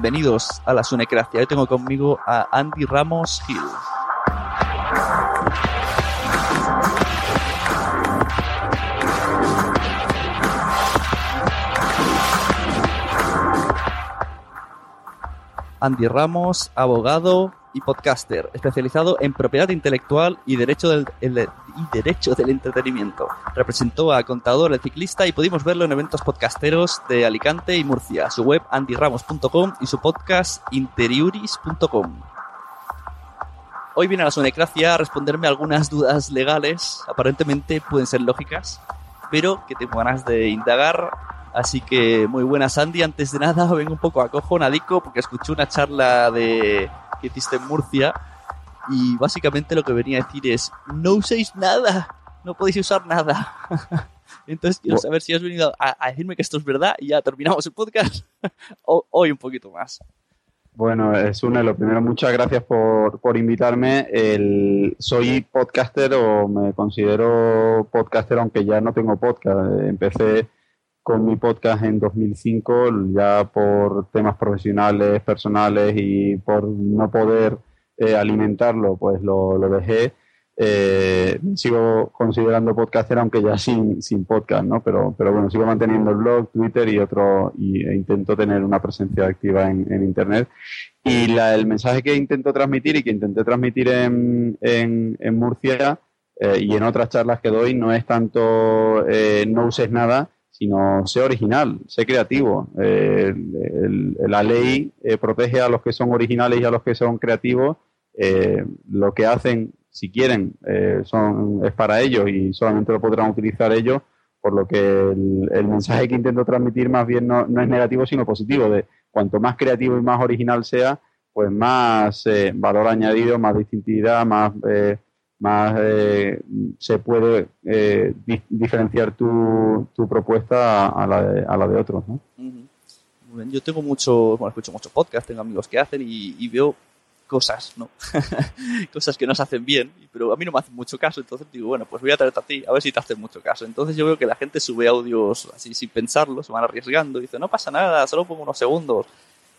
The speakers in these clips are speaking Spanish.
Bienvenidos a la Sunecracia. Hoy tengo conmigo a Andy Ramos Hill. Andy Ramos, abogado y podcaster, especializado en propiedad intelectual y derecho del, el- y del entretenimiento. Representó a Contador el ciclista y pudimos verlo en eventos podcasteros de Alicante y Murcia. Su web andyramos.com y su podcast interiuris.com. Hoy viene a la Sonecracia a responderme algunas dudas legales, aparentemente pueden ser lógicas, pero que tengo ganas de indagar. Así que muy buenas, Andy. Antes de nada, vengo un poco acojonadico porque escuché una charla de que hiciste en Murcia y básicamente lo que venía a decir es no uséis nada, no podéis usar nada. Entonces quiero saber si has venido a, a decirme que esto es verdad y ya terminamos el podcast o hoy un poquito más. Bueno, Sune, lo primero, muchas gracias por, por invitarme. El, soy podcaster o me considero podcaster, aunque ya no tengo podcast. Empecé con mi podcast en 2005, ya por temas profesionales, personales y por no poder eh, alimentarlo, pues lo, dejé. Eh, sigo considerando podcaster, aunque ya sin, sin podcast, ¿no? Pero, pero bueno, sigo manteniendo el blog, Twitter y otro, y, e intento tener una presencia activa en, en Internet. Y la- el mensaje que intento transmitir y que intenté transmitir en, en, en Murcia eh, y en otras charlas que doy no es tanto eh, no uses nada, sino sé original, sé creativo. Eh, la ley eh, protege a los que son originales y a los que son creativos. Eh, lo que hacen, si quieren, eh, son, es para ellos y solamente lo podrán utilizar ellos, por lo que el, el mensaje que intento transmitir más bien no, no es negativo, sino positivo, de cuanto más creativo y más original sea, pues más valor añadido, más distintividad, más, más eh, se puede eh, di- diferenciar tu, tu propuesta a, la de, a la de otros. Muy yo tengo mucho, bueno, escucho mucho podcast, tengo amigos que hacen y, veo cosas, ¿no? cosas que no se hacen bien, pero a mí no me hacen mucho caso, entonces digo, bueno, pues voy a traerte a ti, a ver si te hacen mucho caso. Entonces yo veo que la gente sube audios así sin pensarlo, se van arriesgando, dice, no pasa nada, solo pongo unos segundos.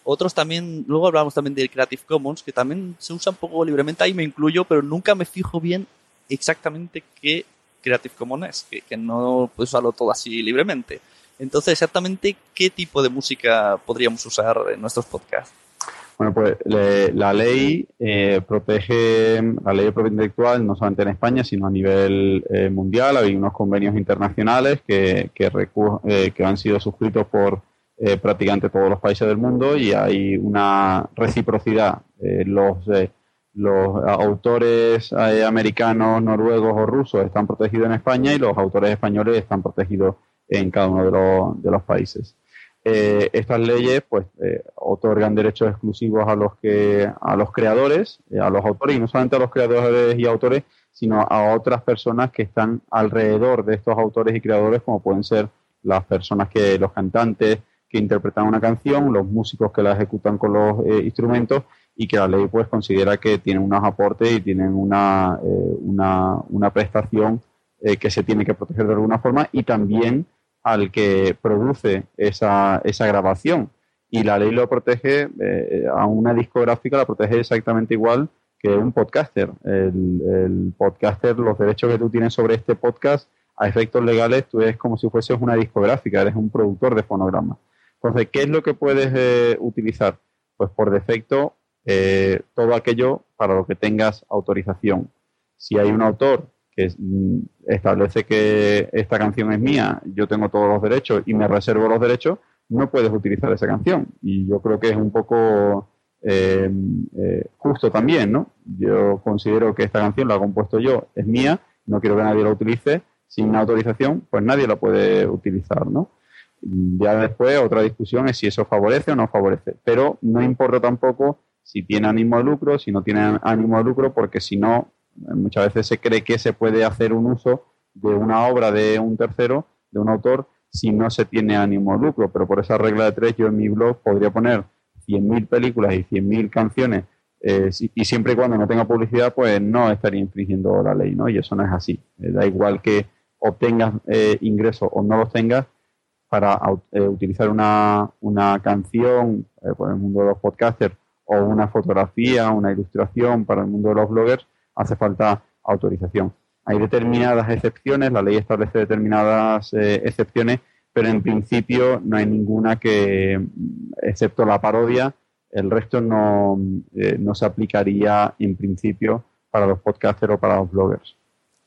Otros también, luego hablamos también del Creative Commons, que también se usa un poco libremente, ahí me incluyo, pero nunca me fijo bien exactamente qué Creative Commons es, que, no puedes usarlo todo así libremente. Entonces, exactamente qué tipo de música podríamos usar en nuestros podcasts. Bueno, pues la ley eh, protege la ley de propiedad intelectual no solamente en España, sino a nivel eh, mundial. Hay unos convenios internacionales que, que, eh, que han sido suscritos por prácticamente todos los países del mundo y hay una reciprocidad. los, los autores americanos, noruegos o rusos están protegidos en España y los autores españoles están protegidos en cada uno de los, de los países. Eh, estas leyes pues eh, otorgan derechos exclusivos a los que a los creadores, eh, a los autores y no solamente a los creadores y autores, sino a otras personas que están alrededor de estos autores y creadores, como pueden ser las personas que los cantantes que interpretan una canción, los músicos que la ejecutan con los instrumentos y que la ley pues considera que tienen unos aportes y tienen una, una, una prestación que se tiene que proteger de alguna forma y también al que produce esa, esa grabación. Y la ley lo protege, eh, a una discográfica la protege exactamente igual que un podcaster. El, podcaster, los derechos que tú tienes sobre este podcast, a efectos legales, tú eres como si fueses una discográfica, eres un productor de fonograma. Entonces, ¿qué es lo que puedes eh, utilizar? Pues por defecto, eh, todo aquello para lo que tengas autorización. Si hay un autor que mm, establece que esta canción es mía, yo tengo todos los derechos y me reservo los derechos, no puedes utilizar esa canción. Y yo creo que es un poco eh, eh, justo también, ¿no? Yo considero que esta canción la he compuesto yo, es mía, no quiero que nadie la utilice, sin autorización, pues nadie la puede utilizar, ¿no? Ya después otra discusión es si eso favorece o no favorece, pero no importa tampoco si tiene ánimo de lucro, si no tiene ánimo de lucro, porque si no, Muchas veces se cree que se puede hacer un uso de una obra de un tercero, de un autor, si no se tiene ánimo de lucro. Pero por esa regla de tres, yo en mi blog podría poner 100.000 películas y 100.000 canciones eh, y siempre y cuando no tenga publicidad, pues no estaría infringiendo la ley, ¿no? Y eso no es así. Eh, da igual que obtengas eh, ingresos o no los tengas para utilizar una, una canción por el mundo de los podcasters o una fotografía, una ilustración para el mundo de los bloggers, hace falta autorización. Hay determinadas excepciones, la ley establece determinadas eh, excepciones, pero en principio no hay ninguna que, excepto la parodia, el resto no, eh, no se aplicaría en principio para los podcasters o para los bloggers.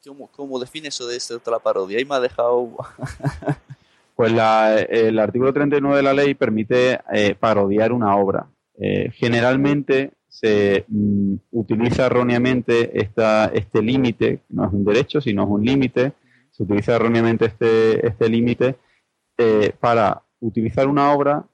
¿Cómo, cómo define eso de excepto la parodia? Ahí me ha dejado... pues el artículo 39 de la ley permite eh, parodiar una obra. generalmente se mm, utiliza erróneamente esta, este límite, no es un derecho, sino es un límite, se utiliza erróneamente este, este límite eh, para utilizar una obra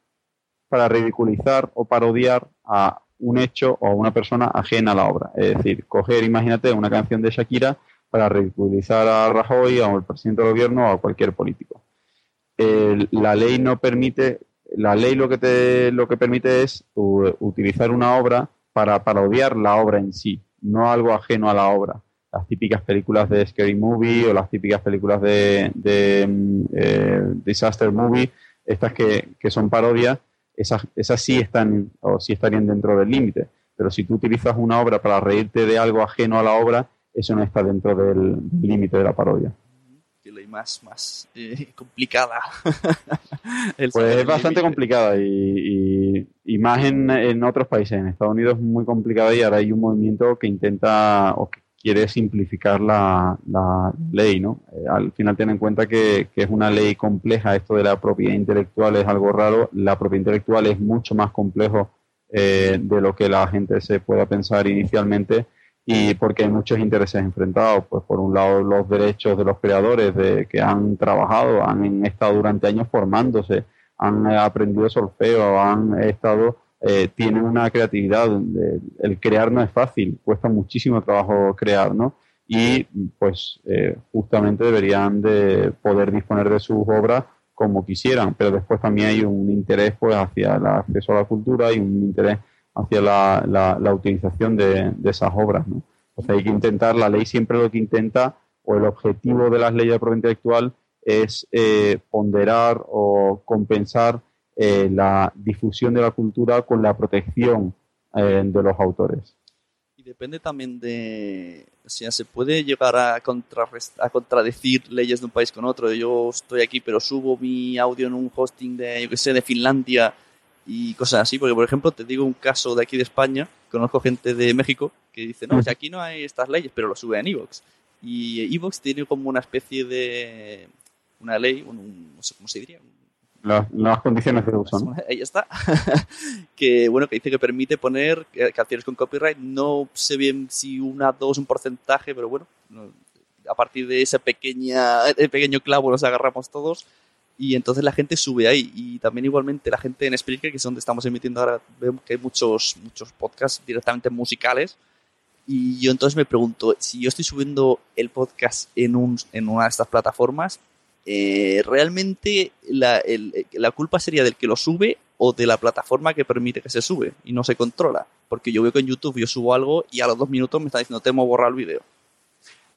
para ridiculizar o parodiar a un hecho o a una persona ajena a la obra. Es decir, coger, imagínate, una canción de Shakira para ridiculizar a Rajoy, o al presidente del gobierno o a cualquier político. La ley no permite, la ley lo que te, lo que permite es utilizar una obra para parodiar la obra en sí, no algo ajeno a la obra. Las típicas películas de Scary Movie o las típicas películas de, mm, eh, Disaster Movie, estas que, son parodias, esas, esas sí están o sí estarían dentro del límite. Pero si tú utilizas una obra para reírte de algo ajeno a la obra, eso no está dentro del límite de la parodia más, más eh, complicada. pues es bastante complicada y, y, más en, otros países. En Estados Unidos es muy complicada y ahora hay un movimiento que intenta o que quiere simplificar la, la ley, ¿no? Eh, al final ten en cuenta que, que, es una ley compleja, esto de la propiedad intelectual es algo raro, la propiedad intelectual es mucho más complejo eh, de lo que la gente se pueda pensar inicialmente y porque hay muchos intereses enfrentados. Pues por un lado los derechos de los creadores de, que han trabajado, han estado durante años formándose, han aprendido solfeo, han estado, eh, tienen una creatividad. El crear no es fácil, cuesta muchísimo trabajo crear, ¿no? Y pues eh, justamente deberían de poder disponer de sus obras como quisieran, pero después también hay un interés pues hacia el acceso a la cultura y un interés hacia la, la, utilización de, esas obras. ¿no? hay que intentar, la ley siempre lo que intenta, o el objetivo de las leyes de propiedad intelectual es eh, ponderar o compensar eh, la difusión de la cultura con la protección eh, de los autores. Y depende también de, o se puede llegar a, a contradecir leyes de un país con otro. Yo estoy aquí, pero subo mi audio en un hosting de, yo que sé, de Finlandia y cosas así. Porque, por ejemplo, te digo un caso de aquí de España. Conozco gente de México que dice, no, si aquí no hay estas leyes, pero lo sube en Evox. Y Evox tiene como una especie de, una ley, un, no sé cómo se diría, las condiciones de uso, ¿no? Ahí está. que bueno, que dice que permite poner canciones con copyright. No sé bien si una, dos, un porcentaje, pero bueno, a partir de ese pequeña, pequeño clavo nos agarramos todos. Y entonces la gente sube ahí. Y también igualmente la gente en Spreaker, que es donde estamos emitiendo ahora, vemos que hay muchos, muchos podcasts directamente musicales. Y yo entonces me pregunto, si yo estoy subiendo el podcast en, un, en una de estas plataformas, eh, ¿realmente la, la, culpa sería del que lo sube o de la plataforma que permite que se sube y no se controla? Porque yo veo que en YouTube yo subo algo y a los dos minutos me está diciendo, te hemos borrado el video.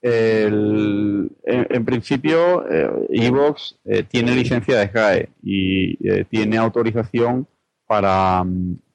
En, principio, eh, Evox eh, tiene licencia de SGAE y eh, tiene autorización para,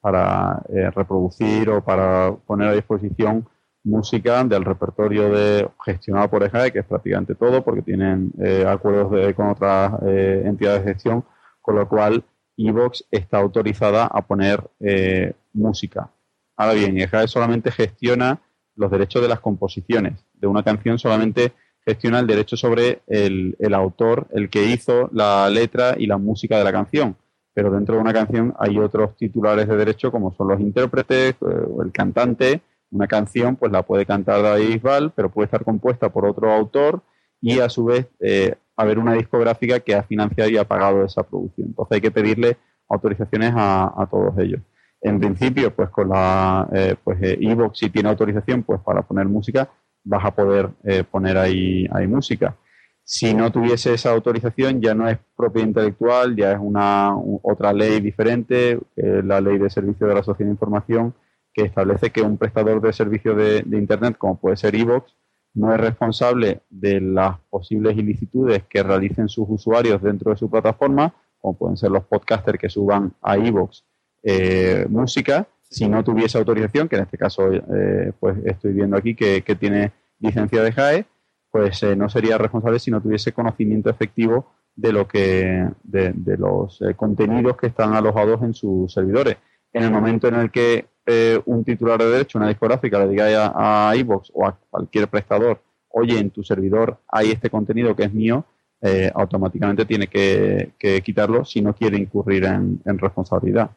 para reproducir o para poner a disposición música del repertorio de gestionado por EJAE, que es prácticamente todo, porque tienen eh, acuerdos con otras eh, entidades de gestión, con lo cual Evox está autorizada a poner eh, música. Ahora bien, EJAE solamente gestiona los derechos de las composiciones. De una canción solamente gestiona el derecho sobre el, el autor, el que hizo la letra y la música de la canción. Pero dentro de una canción hay otros titulares de derecho, como son los intérpretes, o el cantante, una canción pues la puede cantar David Bisbal, pero puede estar compuesta por otro autor y a su vez eh, haber una discográfica que ha financiado y ha pagado esa producción. Entonces hay que pedirle autorizaciones a, todos ellos. En principio, pues con la eh, pues eh, si tiene autorización, pues para poner música, vas a poder eh, poner ahí, música. Si no tuviese esa autorización, ya no es propiedad intelectual, ya es una otra ley diferente, la ley de servicio de la sociedad de información, que establece que un prestador de servicio de, Internet, como puede ser Evox, no es responsable de las posibles ilicitudes que realicen sus usuarios dentro de su plataforma, como pueden ser los podcasters que suban a Evox eh, música, si no tuviese autorización, que en este caso eh, pues estoy viendo aquí que, tiene licencia de JAE, pues eh, no sería responsable si no tuviese conocimiento efectivo de lo que de los contenidos que están alojados en sus servidores. En el momento en el que eh, un titular de derecho, una discográfica, le diga a, a o a cualquier prestador, oye, en tu servidor hay este contenido que es mío, eh, automáticamente tiene que, quitarlo si no quiere incurrir en, responsabilidad.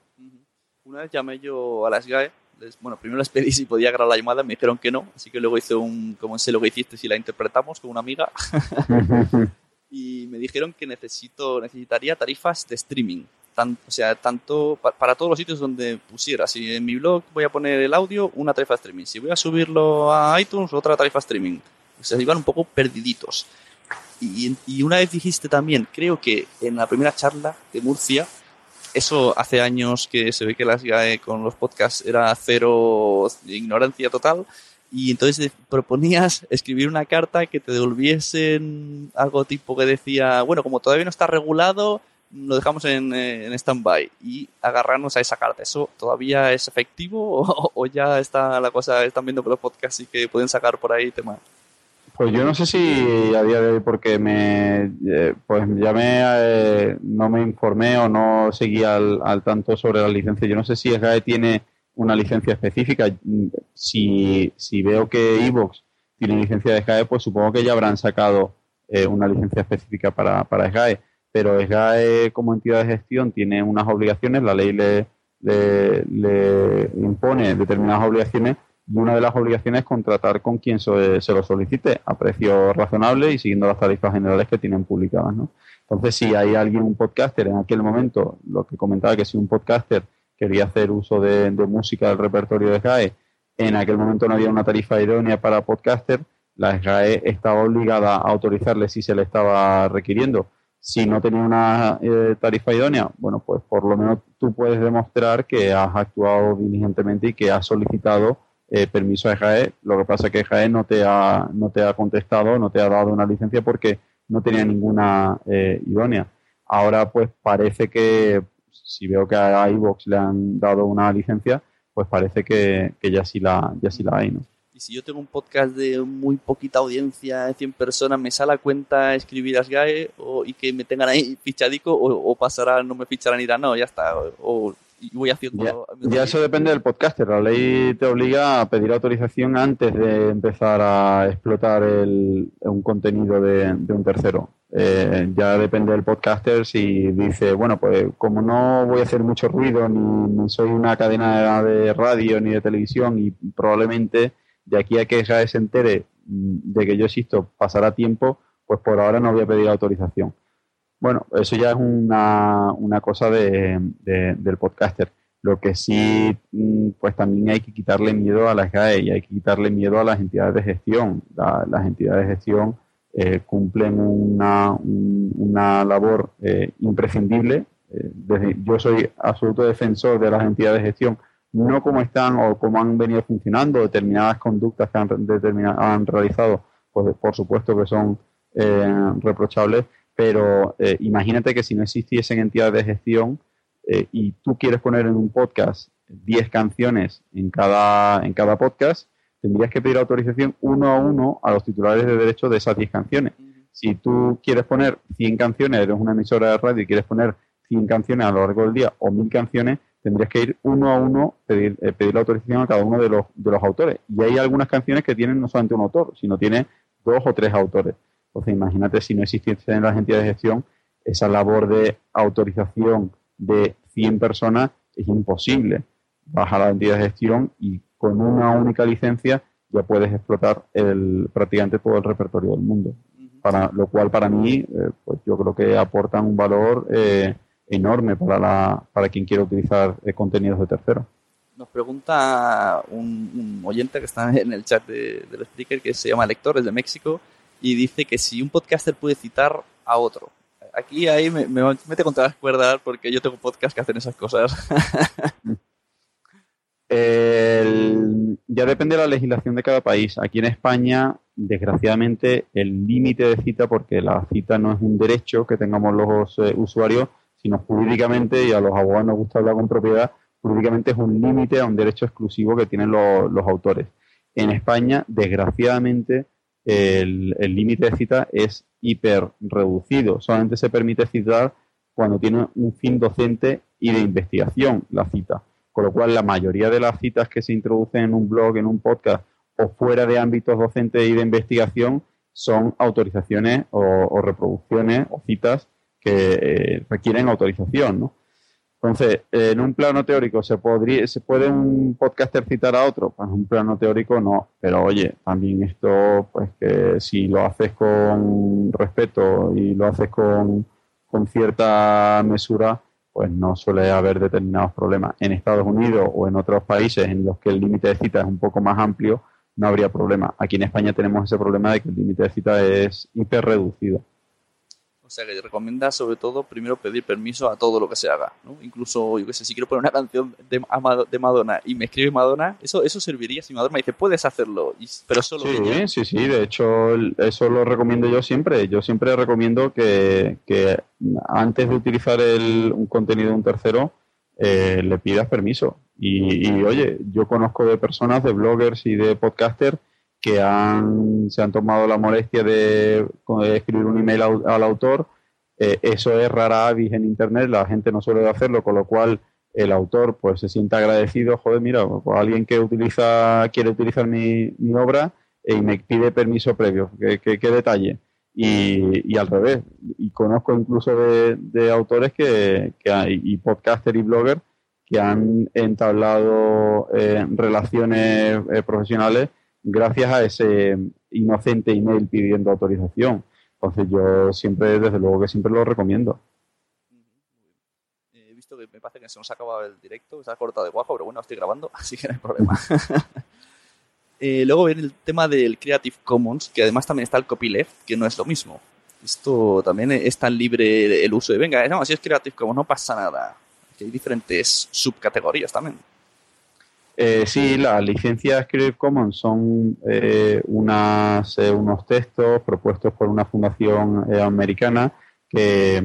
Una vez llamé yo a las GAE, bueno, primero les pedí si podía grabar la llamada, me dijeron que no, así que luego hice un, como sé lo que hiciste, si la interpretamos con una amiga, y me dijeron que necesito, necesitaría tarifas de streaming o sea, tanto para todos los sitios donde pusiera. Si en mi blog voy a poner el audio, una tarifa streaming. Si voy a subirlo a iTunes, otra tarifa streaming. O sea, iban un poco perdiditos. Y, y, una vez dijiste también, creo que en la primera charla de Murcia, eso hace años que se ve que las GAE con los podcasts era cero ignorancia total. Y entonces proponías escribir una carta que te devolviesen algo tipo que decía, bueno, como todavía no está regulado, lo dejamos en, eh, en stand-by y agarrarnos a esa carta. ¿Eso todavía es efectivo o, ya está la cosa, están viendo que los podcasts y que pueden sacar por ahí temas? Pues yo no sé si a día de hoy porque me eh, pues ya me eh, no me informé o no seguí al, al, tanto sobre la licencia. Yo no sé si SGAE tiene una licencia específica. Si, si veo que Evox tiene licencia de SGAE, pues supongo que ya habrán sacado una licencia específica para, para SGAE pero SGAE como entidad de gestión tiene unas obligaciones, la ley le, le, impone determinadas obligaciones y una de las obligaciones es contratar con quien se, se, lo solicite a precio razonable y siguiendo las tarifas generales que tienen publicadas. ¿no? Entonces, si hay alguien, un podcaster, en aquel momento, lo que comentaba que si un podcaster quería hacer uso de, música del repertorio de SGAE, en aquel momento no había una tarifa idónea para podcaster, la SGAE estaba obligada a autorizarle si se le estaba requiriendo Si no tenía una eh, tarifa idónea, bueno, pues por lo menos tú puedes demostrar que has actuado diligentemente y que has solicitado eh, permiso a EJAE. Lo que pasa es que EJAE no te ha, no te ha contestado, no te ha dado una licencia porque no tenía ninguna eh, idónea. Ahora, pues parece que si veo que a iVox le han dado una licencia, pues parece que, que ya sí la, ya sí la hay, ¿no? Y si yo tengo un podcast de muy poquita audiencia, de 100 personas, ¿me sale a cuenta escribir a SGAE o, y que me tengan ahí fichadico o, pasará, no me ficharán y dirán, no, ya está, o, voy haciendo... Ya, eso depende del podcaster. La ley te obliga a pedir autorización antes de empezar a explotar el, un contenido de, un tercero. Eh, ya depende del podcaster si dice, bueno, pues como no voy a hacer mucho ruido, ni, ni soy una cadena de radio ni de televisión y probablemente de aquí a que se entere mm, de que yo existo pasará tiempo, pues por ahora no voy a pedir autorización. Bueno, eso ya es una, una cosa de, del podcaster. Lo que sí, mm, pues también hay que quitarle miedo a las GAE y hay que quitarle miedo a las entidades de gestión. las entidades de gestión eh, cumplen una, una labor eh, imprescindible. Eh, yo soy absoluto defensor de las entidades de gestión no como están o cómo han venido funcionando determinadas conductas que han, han realizado, pues por supuesto que son eh, reprochables, pero eh, imagínate que si no existiesen entidades de gestión eh, y tú quieres poner en un podcast 10 canciones en cada, en cada podcast, tendrías que pedir autorización uno a uno a los titulares de derechos de esas 10 canciones. Si tú quieres poner 100 canciones, eres una emisora de radio y quieres poner 100 canciones a lo largo del día o 1000 canciones, tendrías que ir uno a uno, pedir, eh, pedir la autorización a cada uno de los, de los autores. Y hay algunas canciones que tienen no solamente un autor, sino tiene dos o tres autores. Entonces, imagínate si no existiese en las entidades de gestión esa labor de autorización de 100 personas, es imposible. Vas a la entidad de gestión y con una única licencia ya puedes explotar el, prácticamente todo el repertorio del mundo. Para, lo cual para mí, eh, pues yo creo que aportan un valor eh, enorme para, la, para quien quiera utilizar eh, contenidos de tercero. Nos pregunta un, oyente que está en el chat de, del speaker que se llama Lectores de México y dice que si un podcaster puede citar a otro. Aquí ahí me, me mete contra las cuerdas porque yo tengo podcast que hacen esas cosas. ya depende de la legislación de cada país. Aquí en España, desgraciadamente, el límite de cita, porque la cita no es un derecho que tengamos los eh, usuarios, sino jurídicamente, y a los abogados nos gusta hablar con propiedad, jurídicamente es un límite a un derecho exclusivo que tienen los, autores. En España, desgraciadamente, el límite de cita es hiper reducido. Solamente se permite citar cuando tiene un fin docente y de investigación la cita. Con lo cual, la mayoría de las citas que se introducen en un blog, en un podcast o fuera de ámbitos docentes y de investigación son autorizaciones o reproducciones o citas que eh, requieren autorización, ¿no? Entonces, en un plano teórico, ¿se, podría, ¿se puede un podcaster citar a otro? Pues en un plano teórico no, pero oye, también esto, pues que si lo haces con respeto y lo haces con, con cierta mesura, pues no suele haber determinados problemas. En Estados Unidos o en otros países en los que el límite de cita es un poco más amplio, no habría problema. Aquí en España tenemos ese problema de que el límite de cita es hiper reducido. O sea, que recomienda sobre todo primero pedir permiso a todo lo que se haga, ¿no? Incluso, yo qué sé, si quiero poner una canción de, de Madonna y me escribe Madonna, eso, eso serviría si Madonna me dice, puedes hacerlo, pero solo Sí, sí, sí, de hecho, eso lo recomiendo yo siempre. Yo siempre recomiendo que, antes de utilizar el, un contenido de un tercero, eh, le pidas permiso. Y, y, oye, yo conozco de personas, de bloggers y de podcasters que han, se han tomado la molestia de, escribir un email al, autor. Eh, eso es rara avis en Internet, la gente no suele hacerlo, con lo cual el autor pues se siente agradecido, joder, mira, pues, alguien que utiliza, quiere utilizar mi, mi obra eh, y me pide permiso previo, qué, detalle. Y, y, al revés, y conozco incluso de, autores que, que y podcaster y blogger que han entablado eh, relaciones profesionales gracias a ese inocente email pidiendo autorización. Entonces yo siempre, desde luego que siempre lo recomiendo. He visto que me parece que se nos ha acabado el directo, se ha cortado de guajo, pero bueno, estoy grabando, así que no hay problema. Eh, luego viene el tema del Creative Commons, que además también está el copyleft, que no es lo mismo. Esto también es tan libre el uso de, venga, no, si es Creative Commons no pasa nada. Que hay diferentes subcategorías también. Eh, sí, las licencias Creative Commons son eh, unas, eh, unos textos propuestos por una fundación eh, americana que,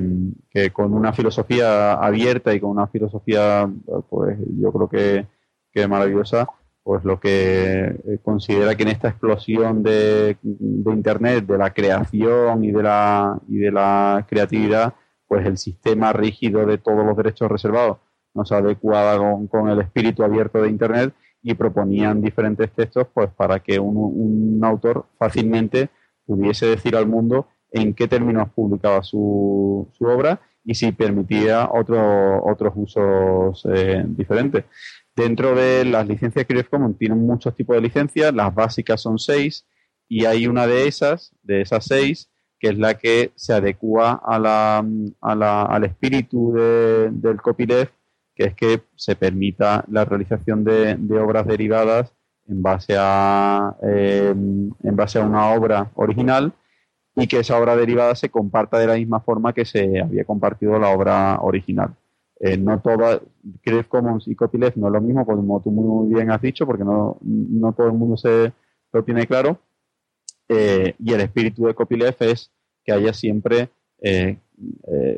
que, con una filosofía abierta y con una filosofía, pues yo creo que, que maravillosa, pues lo que considera que en esta explosión de, de, Internet, de la creación y de la, y de la creatividad, pues el sistema rígido de todos los derechos reservados no se adecuaba con, el espíritu abierto de Internet y proponían diferentes textos pues para que un, autor fácilmente pudiese decir al mundo en qué términos publicaba su, su obra y si permitía otro, otros usos eh, diferentes. Dentro de las licencias Creative Commons tienen muchos tipos de licencias, las básicas son seis y hay una de esas, de esas seis, que es la que se adecua a la, al espíritu de, del copyleft que es que se permita la realización de, obras derivadas en base a eh, en base a una obra original y que esa obra derivada se comparta de la misma forma que se había compartido la obra original. Eh, no toda Creative Commons y Copyleft no es lo mismo, como tú muy bien has dicho, porque no, no todo el mundo se lo tiene claro. Eh, y el espíritu de Copyleft es que haya siempre, eh,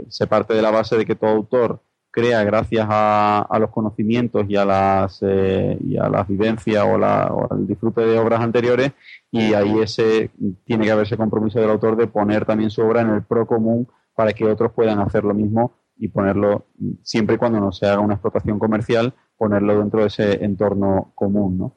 se parte de la base de que todo autor crea gracias a, a los conocimientos y a las eh, y a las vivencias o, la, o, al disfrute de obras anteriores y ahí ese tiene que haber ese compromiso del autor de poner también su obra en el pro común para que otros puedan hacer lo mismo y ponerlo siempre y cuando no se haga una explotación comercial ponerlo dentro de ese entorno común ¿no?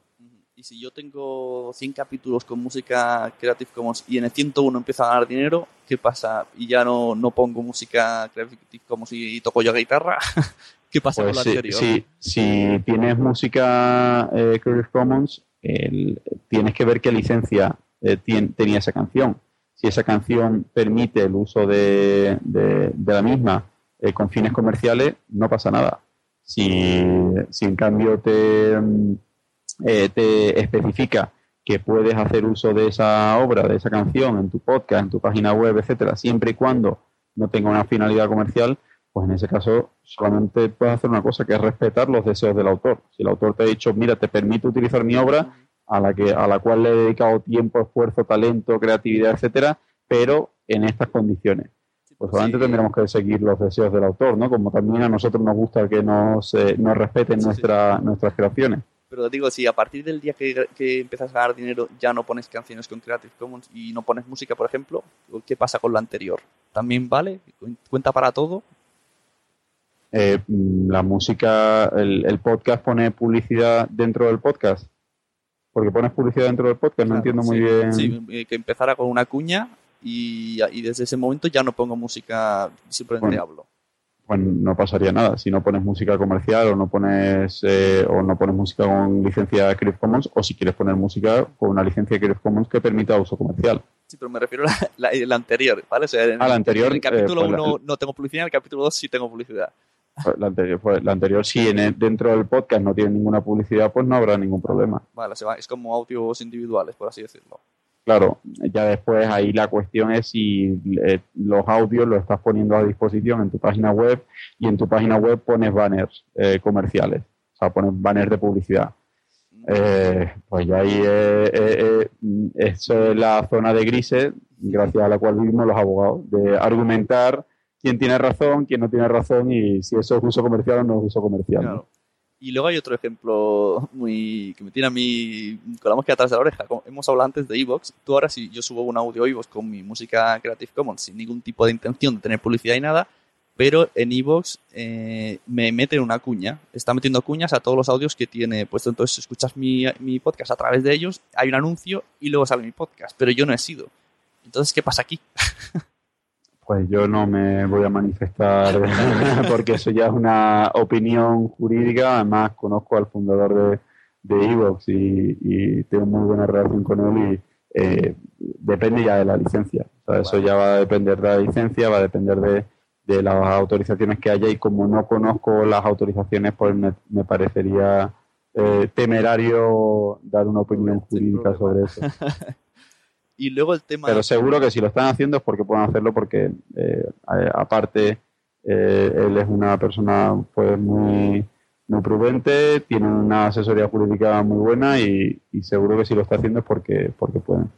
Y si yo tengo 100 capítulos con música Creative Commons y en el 101 empieza a ganar dinero, ¿qué pasa? Y ya no, no pongo música Creative Commons y, y toco yo guitarra. ¿Qué pasa pues con sí, la anterior? Sí, si tienes música eh, Creative Commons, el, tienes que ver qué licencia eh, tien, tenía esa canción. Si esa canción permite el uso de, de, de la misma eh, con fines comerciales, no pasa nada. Si, si en cambio te eh, te especifica que puedes hacer uso de esa obra, de esa canción en tu podcast, en tu página web, etcétera, siempre y cuando no tenga una finalidad comercial, pues en ese caso solamente puedes hacer una cosa que es respetar los deseos del autor. Si el autor te ha dicho, mira, te permito utilizar mi obra a la que a la cual le he dedicado tiempo, esfuerzo, talento, creatividad, etcétera, pero en estas condiciones. Pues solamente sí. tendremos que seguir los deseos del autor, ¿no? Como también a nosotros nos gusta que nos, eh, nos respeten sí, nuestra, sí. nuestras creaciones. Pero digo, si a partir del día que, que, empiezas a ganar dinero ya no pones canciones con Creative Commons y no pones música, por ejemplo, ¿qué pasa con lo anterior? ¿También vale? ¿Cuenta para todo? Eh, la música, el, el, podcast pone publicidad dentro del podcast. Porque pones publicidad dentro del podcast, claro, no entiendo muy bien. Sí, que empezara con una cuña y, y, desde ese momento ya no pongo música, simplemente bueno. hablo pues no pasaría nada. Si no pones música comercial o no pones eh, o no pones música con licencia Creative Commons o si quieres poner música con una licencia Creative Commons que permita uso comercial. Sí, pero me refiero a la, la, la anterior, ¿vale? O sea, en, a la anterior. En el capítulo 1 eh, pues no tengo publicidad, en el capítulo 2 sí tengo publicidad. Pues la anterior, pues la anterior sí, en el, dentro del podcast no tiene ninguna publicidad, pues no habrá ningún problema. Vale, se va, es como audios individuales, por así decirlo. Claro, ya después ahí la cuestión es si eh, los audios los estás poniendo a disposición en tu página web y en tu página web pones banners eh, comerciales, o sea, pones banners de publicidad. Eh, pues ya ahí eso es la zona de grises, gracias a la cual vivimos los abogados, de argumentar quién tiene razón, quién no tiene razón y si eso es uso comercial o no es uso comercial. Claro. Y luego hay otro ejemplo muy que me tiene a mí con la mosca atrás de la oreja. Como hemos hablado antes de Evox. Tú ahora si yo subo un audio Evox con mi música Creative Commons sin ningún tipo de intención de tener publicidad y nada, pero en Evox eh, me meten una cuña. Está metiendo cuñas a todos los audios que tiene puesto. Entonces escuchas mi, mi podcast a través de ellos, hay un anuncio y luego sale mi podcast. Pero yo no he sido. Entonces, ¿qué pasa aquí? pues yo no me voy a manifestar porque eso ya es una opinión jurídica. Además, conozco al fundador de, de Evox y, y, tengo muy buena relación con él y eh, depende ya de la licencia. O sea, eso ya va a depender de la licencia, va a depender de, de, las autorizaciones que haya y como no conozco las autorizaciones, pues me, me parecería eh, temerario dar una opinión jurídica sobre eso. Y luego el tema... Pero seguro que si lo están haciendo es porque pueden hacerlo porque eh, aparte eh, él es una persona pues muy, muy prudente, tiene una asesoría jurídica muy buena y, seguro que si lo está haciendo es porque, porque pueden.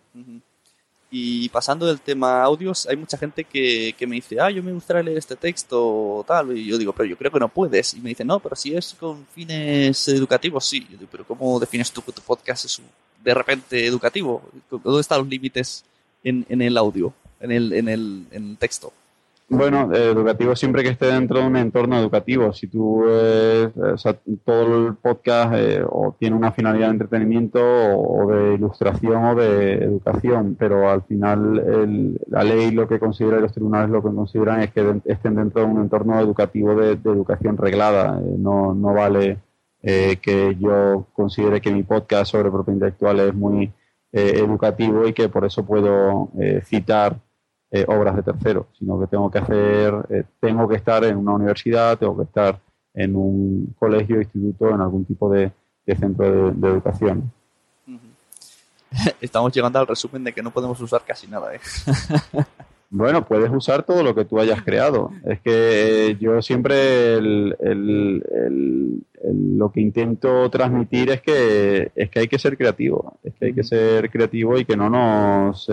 Y pasando del tema audios, hay mucha gente que, que, me dice, ah, yo me gustaría leer este texto o tal. Y yo digo, pero yo creo que no puedes. Y me dice, no, pero si es con fines educativos, sí. Yo digo, pero ¿cómo defines tú que tu podcast es de repente educativo? ¿Dónde están los límites en, en el audio, en el, en el, en el texto? Bueno, educativo siempre que esté dentro de un entorno educativo. Si tú, eh, o sea, todo el podcast eh, o tiene una finalidad de entretenimiento o, de ilustración o de educación, pero al final la ley lo que considera y los tribunales lo que consideran es que estén dentro de un entorno educativo de, educación reglada. Eh, no, no vale que yo considere que mi podcast sobre propiedad intelectual es muy educativo y que por eso puedo citar eh, obras de tercero, sino que tengo que hacer, eh, tengo que estar en una universidad, tengo que estar en un colegio, instituto, en algún tipo de, centro de, educación. Estamos llegando al resumen de que no podemos usar casi nada. ¿eh? Bueno, puedes usar todo lo que tú hayas creado. Es que yo siempre lo que intento transmitir es que, es que hay que ser creativo. Es que hay que ser creativo y que no nos...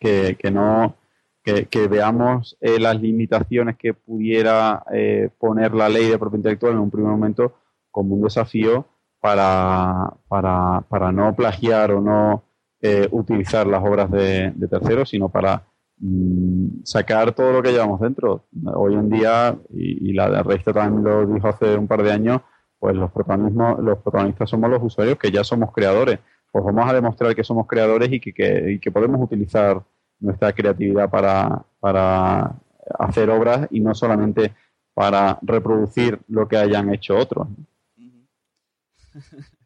Que, que no que, veamos eh, las limitaciones que pudiera eh, poner la ley de propiedad intelectual en un primer momento como un desafío para, para, para no plagiar o no eh, utilizar las obras de, terceros, sino para mm, sacar todo lo que llevamos dentro. Hoy en día, y, la revista también lo dijo hace un par de años, pues los, los protagonistas somos los usuarios que ya somos creadores pues vamos a demostrar que somos creadores y que, podemos utilizar nuestra creatividad para, para, hacer obras y no solamente para reproducir lo que hayan hecho otros.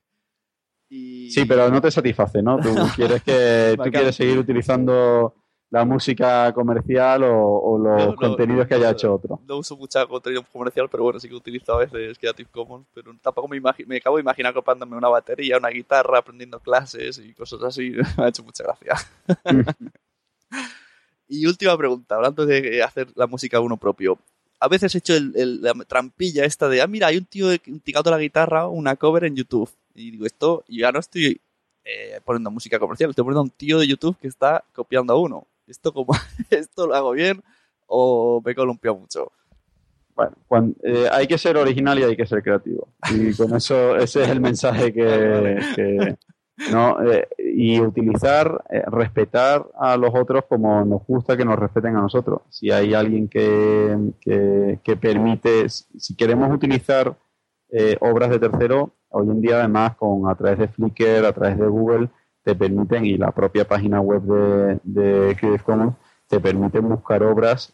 Sí, pero no te satisface, ¿no? Tú quieres que tú quieres seguir utilizando la música comercial o, los contenidos que haya hecho otro. No uso mucha contenido comercial, pero bueno, sí que utilizo a veces Creative Commons, pero tampoco me, me acabo de imaginar comprándome una batería, una guitarra, aprendiendo clases y cosas así. me ha hecho mucha gracia. y última pregunta, hablando de hacer la música uno propio. A veces he hecho la trampilla esta de, ah, mira, hay un tío tirando la guitarra, una cover en YouTube. Y digo, esto, ya no estoy eh, poniendo música comercial, estoy poniendo a un tío de YouTube que está copiando a uno esto como esto lo hago bien o me columpio mucho. Bueno, eh, hay que ser original y hay que ser creativo. Y con eso, ese es el mensaje que, ¿no? Eh, y utilizar, eh, respetar a los otros como nos gusta que nos respeten a nosotros. Si hay alguien que, que, permite, si queremos utilizar obras de tercero, hoy en día además con a través de Flickr, a través de Google, te permiten, y la propia página web de, Creative Commons, te permiten buscar obras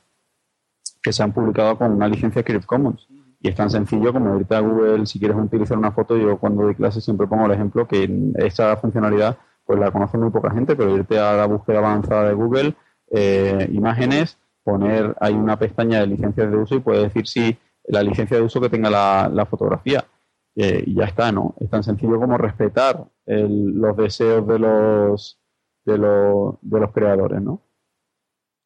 que se han publicado con una licencia Creative Commons. Y es tan sencillo como ahorita Google, si quieres utilizar una foto, yo cuando doy clases siempre pongo el ejemplo que esa funcionalidad pues la conoce muy poca gente, pero irte a la búsqueda avanzada de Google, eh, imágenes, poner, hay una pestaña de licencias de uso y puede decir si la licencia de uso que tenga la, fotografía. Eh, y ya está, ¿no? Es tan sencillo como respetar los deseos de los, de, los, de los creadores, ¿no?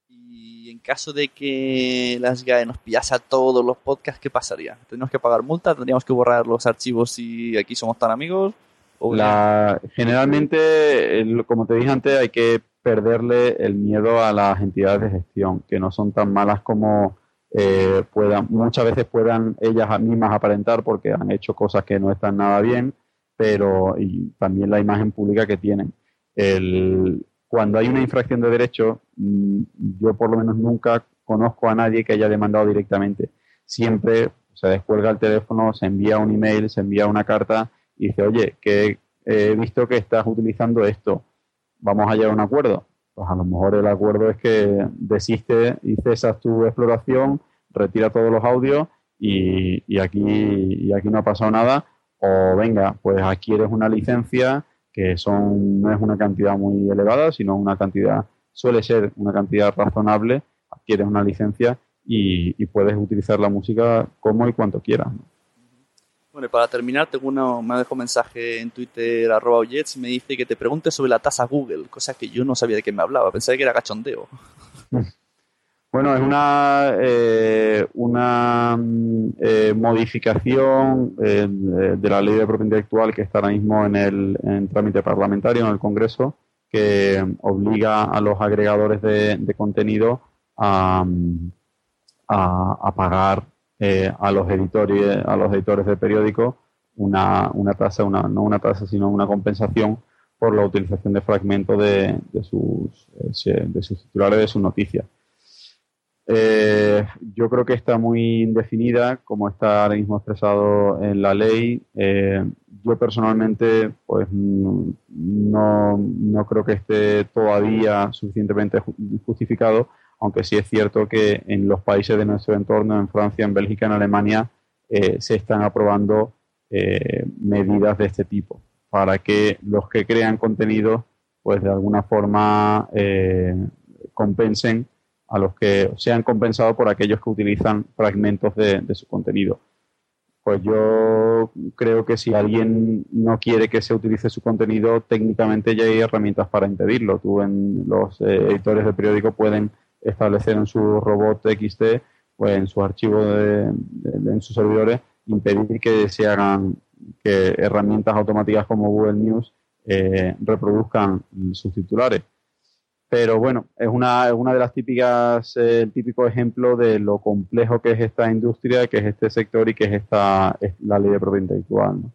Y en caso de que las GAE nos pillase a todos los podcasts, ¿qué pasaría? ¿Tendríamos que pagar multa? ¿Tendríamos que borrar los archivos si aquí somos tan amigos? La, generalmente, como te dije antes, hay que perderle el miedo a las entidades de gestión, que no son tan malas como eh, muchas veces puedan ellas mismas aparentar porque han hecho cosas que no están nada bien pero y también la imagen pública que tienen. El, cuando hay una infracción de derecho, mm, yo por lo menos nunca conozco a nadie que haya demandado directamente. Siempre se descuelga el teléfono, se envía un email, se envía una carta y dice, oye, que he visto que estás utilizando esto, vamos a llegar a un acuerdo. Pues a lo mejor el acuerdo es que desiste y cesas tu exploración, retira todos los audios y, y aquí, y aquí no ha pasado nada o venga, pues adquieres una licencia que son no es una cantidad muy elevada, sino una cantidad, suele ser una cantidad razonable, adquieres una licencia y, puedes utilizar la música como y cuanto quieras. Bueno, y para terminar, tengo uno, me dejado un mensaje en Twitter, arroba Oyets, y me dice que te pregunte sobre la tasa Google, cosa que yo no sabía de qué me hablaba, pensaba que era cachondeo. Bueno, es una, eh, una mm, eh, modificación eh, de la ley de propiedad intelectual que está ahora mismo en el en trámite parlamentario en el Congreso, que obliga a los agregadores de, de contenido a, mm, a, a pagar eh, a los editores a los editores de periódicos una, una tasa, una, no una tasa, sino una compensación por la utilización de fragmentos de, sus, eh, de sus titulares de sus noticias. Eh, yo creo que está muy indefinida, como está ahora mismo expresado en la ley. Yo personalmente, pues no, no creo que esté todavía suficientemente justificado, aunque sí es cierto que en los países de nuestro entorno, en Francia, en Bélgica, en Alemania, eh, se están aprobando eh, medidas de este tipo para que los que crean contenido, pues de alguna forma eh, compensen a los que sean compensados por aquellos que utilizan fragmentos de, su contenido. Pues yo creo que si alguien no quiere que se utilice su contenido, técnicamente ya hay herramientas para impedirlo. Tú en los editores de periódico pueden establecer en su robot XT o en su archivo de, de, en sus servidores impedir que se hagan que herramientas automáticas como Google News eh, reproduzcan sus titulares pero bueno, es una, es una de las típicas, eh, el típico ejemplo de lo complejo que es esta industria, que es este sector y que es esta es la ley de propiedad intelectual. ¿no?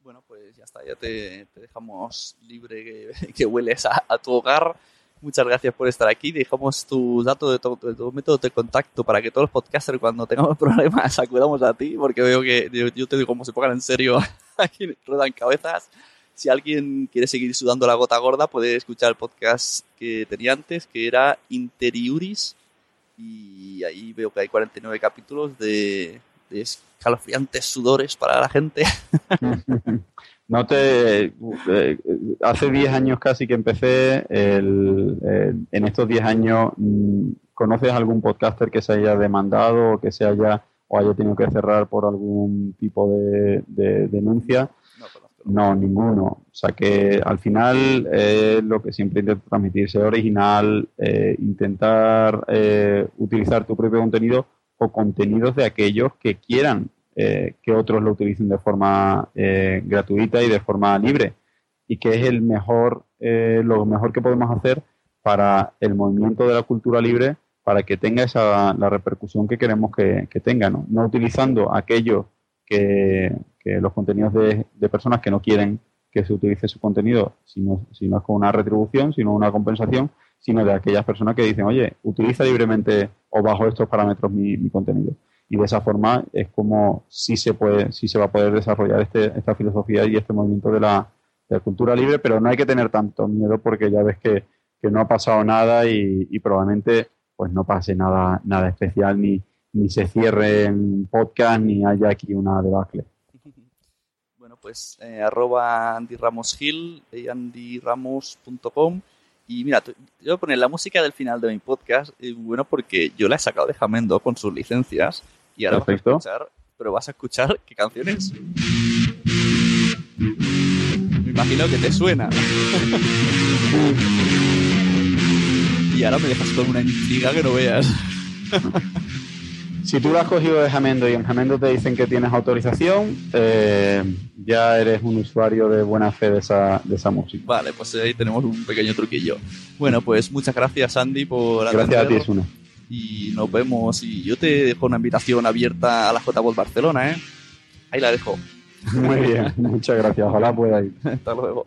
Bueno, pues ya está, ya te, te dejamos libre que, que hueles a, a, tu hogar. Muchas gracias por estar aquí. Dejamos tus datos de tu, tu método de contacto para que todos los podcasters cuando tengamos problemas acudamos a ti, porque veo que yo, yo te digo como se pongan en serio aquí ruedan cabezas si alguien quiere seguir sudando la gota gorda, puede escuchar el podcast que tenía antes, que era Interiuris. Y ahí veo que hay 49 capítulos de, de escalofriantes sudores para la gente. No te. Eh, hace 10 años casi que empecé. El, en estos 10 años, ¿conoces algún podcaster que se haya demandado o que se haya o haya tenido que cerrar por algún tipo de, de denuncia? No, ninguno. O sea que al final eh, lo que siempre intento transmitir, ser original, eh, intentar eh, utilizar tu propio contenido o contenidos de aquellos que quieran eh, que otros lo utilicen de forma eh, gratuita y de forma libre. Y que es el mejor, lo mejor que podemos hacer para el movimiento de la cultura libre para que tenga esa la repercusión que queremos que, que tenga, ¿no? no utilizando aquellos que, que los contenidos de, personas que no quieren que se utilice su contenido, sino, sino es con una retribución, sino una compensación, sino de aquellas personas que dicen, oye, utiliza libremente o bajo estos parámetros mi contenido. Y de esa forma es como sí se puede, sí se va a poder desarrollar este, esta filosofía y este movimiento de la, de la cultura libre, pero no hay que tener tanto miedo porque ya ves que, que no ha pasado nada y, probablemente pues no pase nada, nada especial ni, ni se cierre en podcast ni haya aquí una debacle. Bueno, pues eh, andyramos.com y mira, te voy a poner la música del final de mi podcast, eh, bueno, porque yo la he sacado de Jamendo con sus licencias y ahora Perfecto. vas a escuchar, pero vas a escuchar qué canciones. Me imagino que te suena. y ahora me dejas con una intriga que no veas. Si tú lo has cogido de Jamendo y en Jamendo te dicen que tienes autorización, eh, ya eres un usuario de buena fe de esa, de esa música. Vale, pues ahí tenemos un pequeño truquillo. Bueno, pues muchas gracias Andy por Gracias a ti, Suna. Y nos vemos. Y yo te dejo una invitación abierta a la J-Ball Barcelona, ¿eh? Ahí la dejo. Muy bien, muchas gracias. Ojalá pueda ir. Hasta luego.